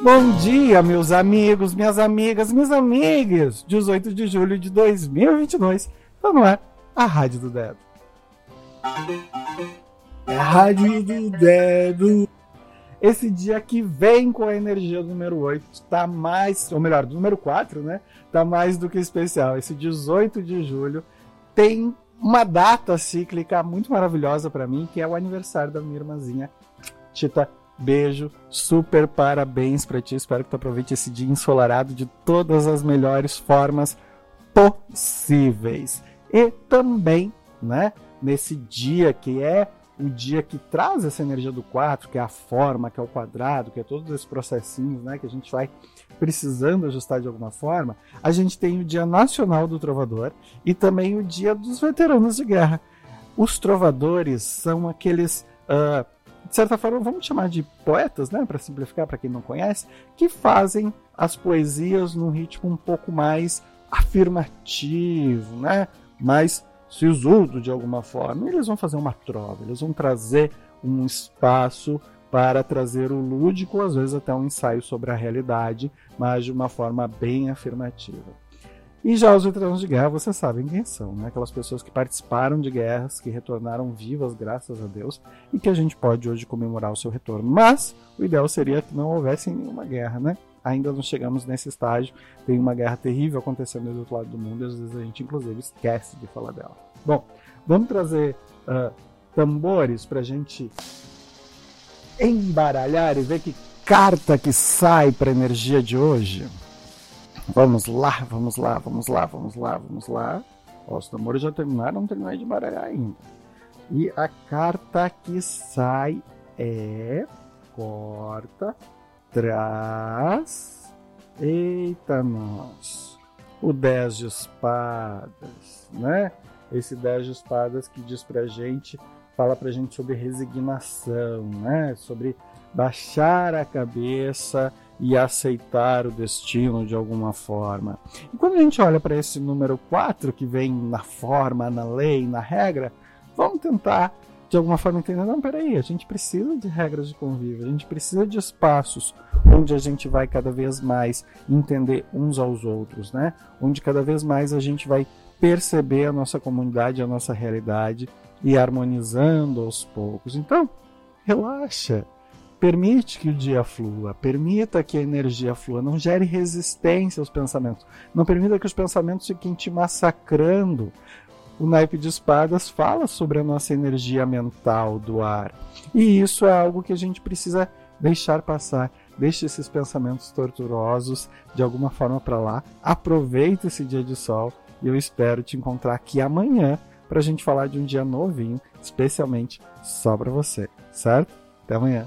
Bom dia, meus amigos, minhas amigas, minhas amigas. 18 de julho de 2022. Tá no ar a Rádio do Dedo. É a Rádio do Dedo. Esse dia que vem com a energia do número 8 tá mais, ou melhor, do número 4, né? Tá mais do que especial. Esse 18 de julho tem uma data cíclica muito maravilhosa para mim, que é o aniversário da minha irmãzinha Tita Beijo, super parabéns para ti. Espero que tu aproveite esse dia ensolarado de todas as melhores formas possíveis. E também, né, nesse dia que é o dia que traz essa energia do 4, que é a forma, que é o quadrado, que é todos esses processinhos, né, que a gente vai precisando ajustar de alguma forma, a gente tem o Dia Nacional do Trovador e também o Dia dos Veteranos de Guerra. Os trovadores são aqueles uh, de certa forma, vamos chamar de poetas, né, para simplificar para quem não conhece, que fazem as poesias num ritmo um pouco mais afirmativo, né, mais sisudo de alguma forma. Eles vão fazer uma trova, eles vão trazer um espaço para trazer o lúdico, às vezes até um ensaio sobre a realidade, mas de uma forma bem afirmativa. E já os veteranos de guerra, vocês sabem quem são, né? Aquelas pessoas que participaram de guerras, que retornaram vivas, graças a Deus, e que a gente pode hoje comemorar o seu retorno. Mas o ideal seria que não houvesse nenhuma guerra, né? Ainda não chegamos nesse estágio. Tem uma guerra terrível acontecendo do outro lado do mundo e às vezes a gente, inclusive, esquece de falar dela. Bom, vamos trazer uh, tambores para a gente embaralhar e ver que carta que sai para a energia de hoje. Vamos lá, vamos lá, vamos lá, vamos lá, vamos lá. Os tambores já terminaram, não terminei de baralhar ainda. E a carta que sai é. Corta, traz. Eita, nós. O 10 de espadas, né? Esse 10 de espadas que diz pra gente, fala pra gente sobre resignação, né? Sobre baixar a cabeça e aceitar o destino de alguma forma. E quando a gente olha para esse número 4, que vem na forma, na lei, na regra, vamos tentar de alguma forma entender, não, peraí, a gente precisa de regras de convívio, a gente precisa de espaços onde a gente vai cada vez mais entender uns aos outros, né? Onde cada vez mais a gente vai perceber a nossa comunidade, a nossa realidade e harmonizando aos poucos. Então, relaxa, Permite que o dia flua, permita que a energia flua, não gere resistência aos pensamentos, não permita que os pensamentos fiquem te massacrando. O naipe de espadas fala sobre a nossa energia mental do ar, e isso é algo que a gente precisa deixar passar. Deixe esses pensamentos torturosos de alguma forma para lá. Aproveite esse dia de sol e eu espero te encontrar aqui amanhã para a gente falar de um dia novinho, especialmente só para você, certo? Até amanhã.